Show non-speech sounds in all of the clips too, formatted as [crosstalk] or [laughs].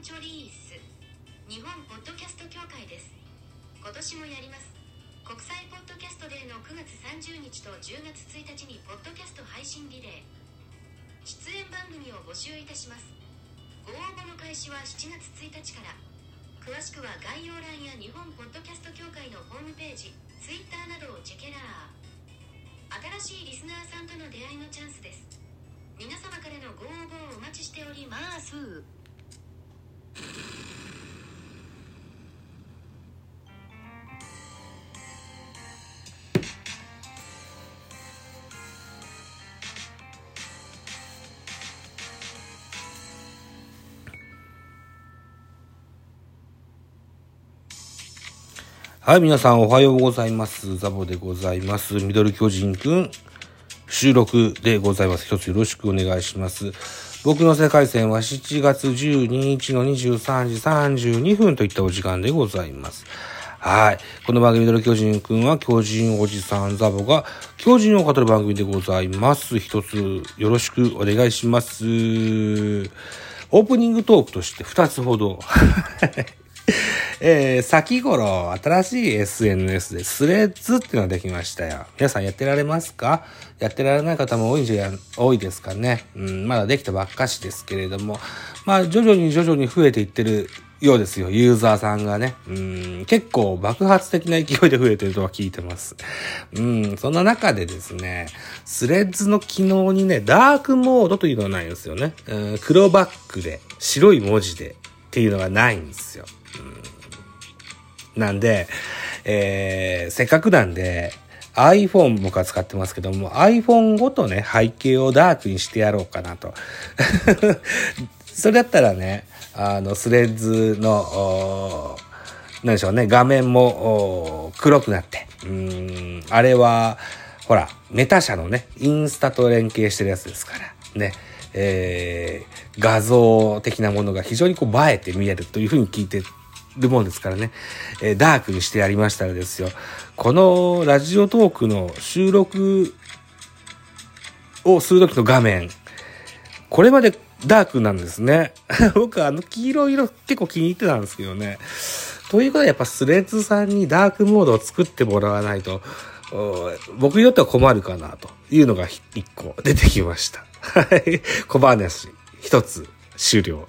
チョリース。日本ポッドキャスト協会です。今年もやります。国際ポッドキャストデーの9月30日と10月1日にポッドキャスト配信リレー。出演番組を募集いたします。ご応募の開始は7月1日から。詳しくは概要欄や日本ポッドキャスト協会のホームページ Twitter などをチェケラー。新しいリスナーさんとの出会いのチャンスです。皆様からのご応募をお待ちしております。はい、皆さんおはようございます。ザボでございます。ミドル巨人くん、収録でございます。一つよろしくお願いします。僕の世界線は7月12日の23時32分といったお時間でございます。はい。この番組ミドル巨人くんは巨人おじさんザボが巨人を語る番組でございます。一つよろしくお願いします。オープニングトークとして二つほど [laughs] えー、先頃、新しい SNS でスレッズっていうのができましたよ。皆さんやってられますか？やってられない方も多いんじゃ、多いですかね？うん、まだできたばっかしですけれども、まあ、徐々に徐々に増えていってるようですよ。ユーザーさんがね。うん、結構爆発的な勢いで増えてるとは聞いてます。うん、そんな中でですね、スレッズの機能にね、ダークモードというのがないんですよね。うん、黒バックで、白い文字でっていうのがないんですよ。なんで、えー、せっかくなんで、iPhone 僕は使ってますけども、iPhone ごとね、背景をダークにしてやろうかなと。[laughs] それだったらね、あの、スレッズの、なんでしょうね、画面も黒くなって、うん、あれは、ほら、メタ社のね、インスタと連携してるやつですから、ね、えー、画像的なものが非常にこう映えて見えるというふうに聞いてるもんですからね、えー、ダークにしてやりましたらですよ。このラジオトークの収録をするときの画面、これまでダークなんですね。[laughs] 僕はあの黄色い色結構気に入ってたんですけどね。ということはやっぱスレッズさんにダークモードを作ってもらわないと、僕にとっては困るかなというのが一個出てきました。はい。小話一つ終了。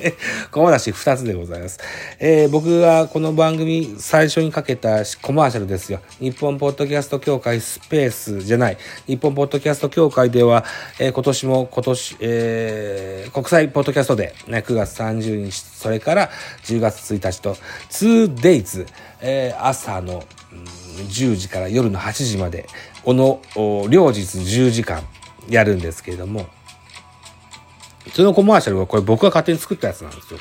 [laughs] 小話二つでございます。えー、僕がこの番組最初にかけたコマーシャルですよ。日本ポッドキャスト協会スペースじゃない。日本ポッドキャスト協会では、えー、今年も今年、えー、国際ポッドキャストで、ね、9月30日、それから10月1日と 2days、えー、朝の、10時から夜の8時まで、この両日10時間やるんですけれども、そのコマーシャルはこれ僕が勝手に作ったやつなんですよ。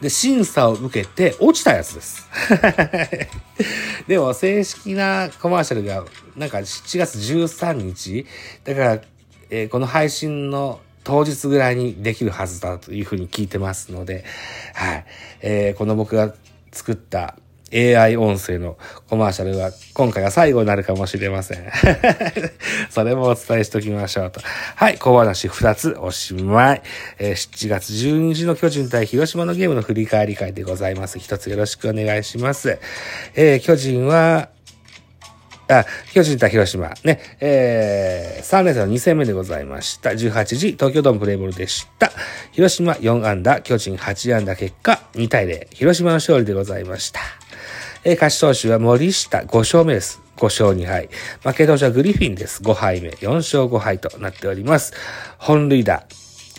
で、審査を受けて落ちたやつです。[laughs] でも正式なコマーシャルがなんか7月13日、だから、えー、この配信の当日ぐらいにできるはずだというふうに聞いてますので、はい。えー、この僕が作った AI 音声のコマーシャルは今回が最後になるかもしれません。[laughs] それもお伝えしておきましょうと。はい、小話2つおしまい。えー、7月12日の巨人対広島のゲームの振り返り会でございます。一つよろしくお願いします。えー、巨人は、あ、巨人対広島。ね。えー、3連戦の2戦目でございました。18時、東京ドームプレイボールでした。広島4安打、巨人8安打結果、2対0。広島の勝利でございました。えー、勝ち投手は森下5勝目です。5勝2敗。負け投手はグリフィンです。5敗目。4勝5敗となっております。本塁打。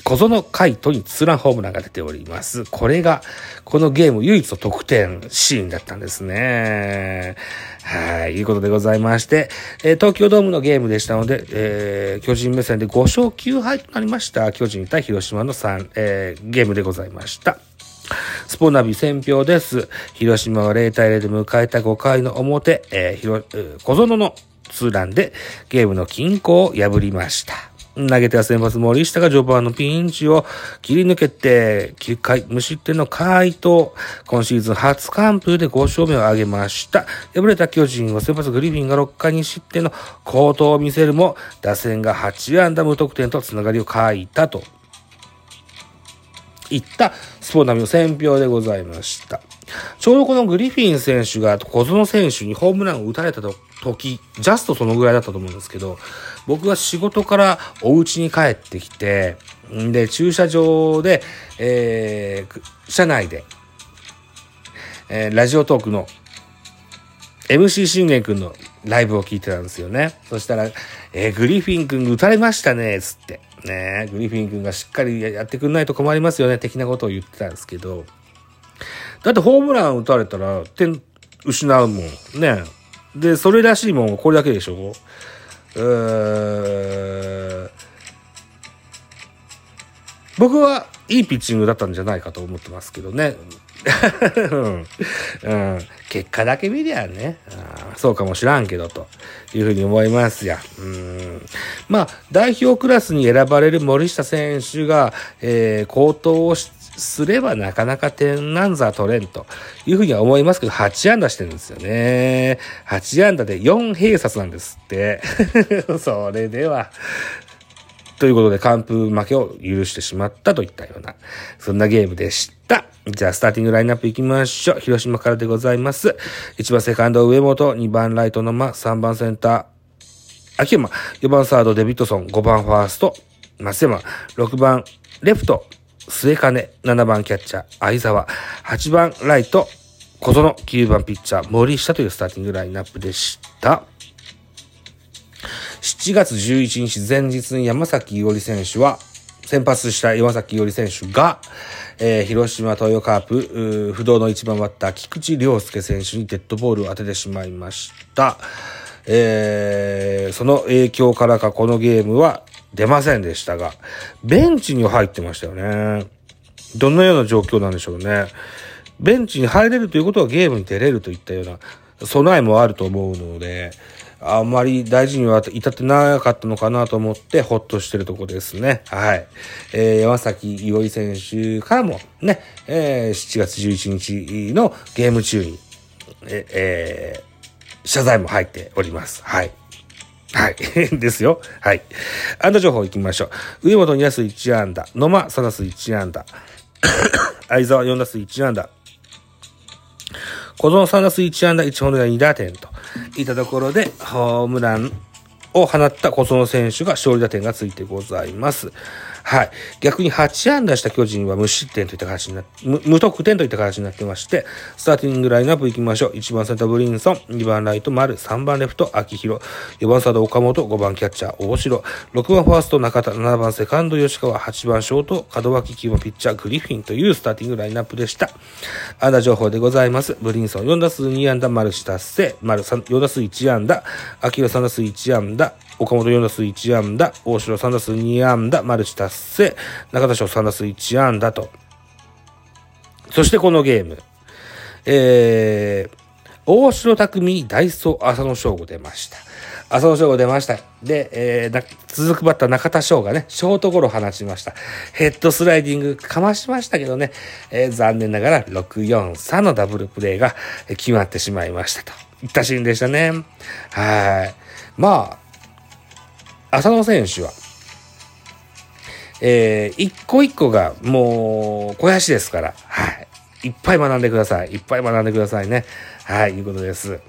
小園海斗にツーランホームランが出ております。これが、このゲーム唯一の得点シーンだったんですね。はい、いうことでございまして、えー、東京ドームのゲームでしたので、えー、巨人目線で5勝9敗となりました。巨人対広島の3、えー、ゲームでございました。スポナビ選票です。広島は0対0で迎えた5回の表、えー、ひろ、小園のツーランでゲームの均衡を破りました。投げては先発森下が序盤のピンチを切り抜けて、9回無失点の回答。今シーズン初完封で5勝目を挙げました。敗れた巨人は先発グリフィンが6回に失点の好投を見せるも、打線が8安打無得点とつながりを欠いたといったスポーナミの選評でございました。ちょうどこのグリフィン選手が小園選手にホームランを打たれた時、ジャストそのぐらいだったと思うんですけど、僕は仕事からお家に帰ってきて、んで、駐車場で、えー、車内で、えー、ラジオトークの MC 信玄くんのライブを聞いてたんですよね。そしたら、えー、グリフィン君打たれましたね、つって。ねグリフィン君がしっかりやってくんないと困りますよね、的なことを言ってたんですけど。だってホームラン打たれたら点失うもん。ねで、それらしいもんこれだけでしょ？うー僕はいいピッチングだったんじゃないかと思ってますけどね。うん、結果だけ見りゃねそうかもしらんけどというふうに思いますや。うんまあ代表クラスに選ばれる森下選手が、えー、高騰をすればなかなか点なんざ取れんというふうには思いますけど、8安打してるんですよね。8安打で4併殺なんですって。[laughs] それでは、ということで、完封負けを許してしまったといったような、そんなゲームでした。じゃあ、スターティングラインナップ行きましょう。広島からでございます。1番セカンド上本、2番ライトの間、3番センター、秋山、4番サードデビッドソン、5番ファースト、松山、6番レフト、末金、7番キャッチャー、相沢、8番ライト、小園、9番ピッチャー、森下というスターティングラインナップでした。7月11日前日に山崎伊織選手は、先発した山崎伊織選手が、えー、広島東洋カープ、不動の一番バッター、菊池涼介選手にデッドボールを当ててしまいました。えー、その影響からかこのゲームは出ませんでしたが、ベンチに入ってましたよね。どんなような状況なんでしょうね。ベンチに入れるということはゲームに出れるといったような備えもあると思うので、あんまり大事には至ってなかったのかなと思ってほっとしてるとこですね。はい。えー、山崎伊織選手からもね、えー、7月11日のゲーム中に、ええー、謝罪も入っております。はい。はい。[laughs] ですよ。はい。安打情報行きましょう。上本2打数1安打。野間3打数1安打。[coughs] 相沢4打数1安打。小園3打数1安打1本塁打2打点といったところで、ホームランを放った小園選手が勝利打点がついてございます。はい。逆に8安打した巨人は無失点といった形になっ、無無得点といった形になってまして、スターティングラインナップ行きましょう。1番センターブリンソン、2番ライト丸、3番レフト秋広、4番サード岡本、5番キャッチャー大城、6番ファースト中田、7番セカンド吉川、8番ショート門脇、9番ピッチャーグリフィンというスターティングラインナップでした。安打情報でございます。ブリンソン4打数2安打、丸下達成、丸3 4打数1安打、秋広3打数1安打、岡本4打数1安打、大城3打数2安打、マルチ達成、中田翔3打数1安打と。そしてこのゲーム、えー、大城匠、ダイソー、浅野翔吾出ました。浅野翔吾出ました。で、えー、続くバッター中田翔がね、ショートゴロ放ちました。ヘッドスライディングかましましたけどね、えー、残念ながら6-4-3のダブルプレーが決まってしまいましたと。いったシーンでしたね。はい。まあ、浅野選手は、えー、一個一個がもう肥やしですから、はい。いっぱい学んでください。いっぱい学んでくださいね。はい、いうことです。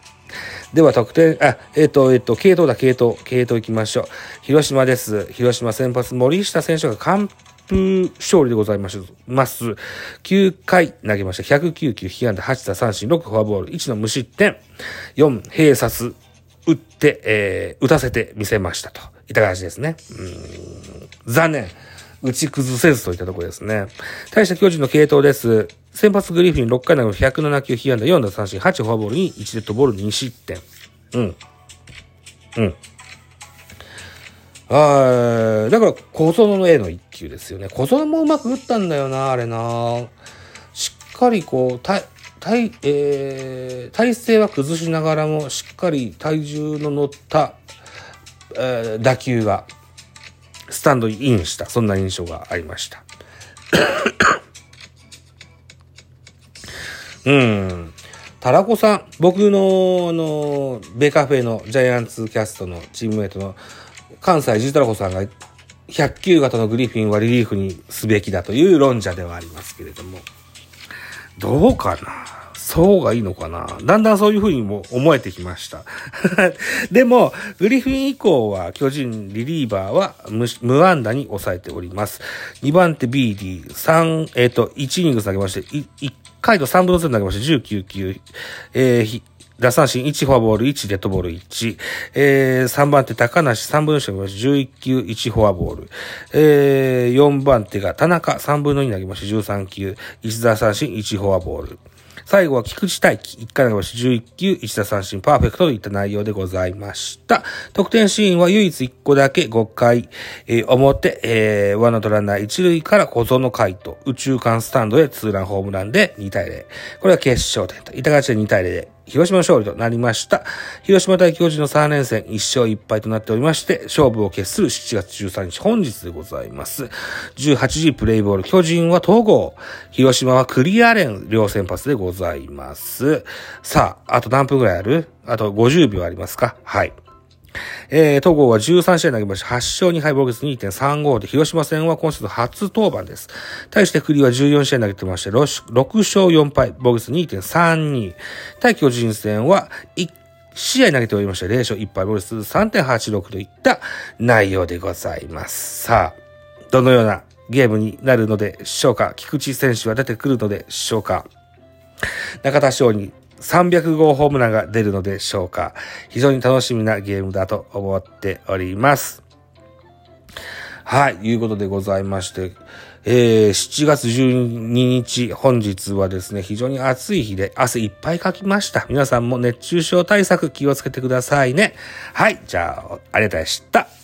では、得点、あ、えっ、ー、と、えっ、ー、と、系統だ、系統、系統行きましょう。広島です。広島先発、森下選手が完封勝利でございます。ます。9回投げました。109球、被安打8打三振、6フォアボール、1の無失点、4併殺、打って、えー、打たせてみせましたと。いった形ですね。うん残念。打ち崩せずといったところですね。対して巨人の系統です。先発グリフィン6回投げ107球、被安打4打三振、8フォアボールに1デッドボール2失点。うん。うん。あーだから、小園の A の1球ですよね。小園もうまく打ったんだよな、あれな。しっかりこう、体、体、えー、体勢は崩しながらも、しっかり体重の乗った、打球が、スタンドインした、そんな印象がありました。[coughs] うん。タラコさん、僕の、あの、ベカフェのジャイアンツキャストのチームメイトの関西ジータラコさんが100球型のグリフィンはリリーフにすべきだという論者ではありますけれども、どうかな？そうがいいのかなだんだんそういう風にも思えてきました。[laughs] でも、グリフィン以降は巨人リリーバーは無無安打に抑えております。2番手 BD、3、えっ、と、1イニング投げまして、1回と3分の0投げまして19球、えー打三振1フォアボール1、デッドボール1。えー、3番手高梨3分の1投げまして11球1フォアボール。えー、4番手が田中3分の2投げまして13球1打三振1フォアボール。最後は菊池大輝、1回の星11球、1打三振、パーフェクトといった内容でございました。得点シーンは唯一1個だけ5回、えー表、えー、ワンアウトランナー1塁から小園海と、宇宙間スタンドへツーランホームランで2対0。これは決勝点と、板勝ちで2対0で、広島勝利となりました。広島対巨人の3連戦1勝1敗となっておりまして、勝負を決する7月13日本日でございます。18時プレイボール、巨人は統合、広島はクリアレン両先発でございます。さあ、あと何分ぐらいある？あと50秒ありますか？はい。えー、東郷は13試合投げまして、8勝2敗防御率2.35で、広島戦は今シーズン初登板です。対して栗は14試合投げてまして、6, 勝4敗防御率2.32。対巨人戦は1試合投げておりまして、0勝1敗防御率3.86といった内容でございます。さあ、どのようなゲームになるのでしょうか？菊池選手は出てくるのでしょうか？中田翔に300号ホームランが出るのでしょうか非常に楽しみなゲームだと思っております。はい、いうことでございまして、えー、7月12日、本日はですね、非常に暑い日で汗いっぱいかきました。皆さんも熱中症対策気をつけてくださいね。はい、じゃあ、ありがとうございました。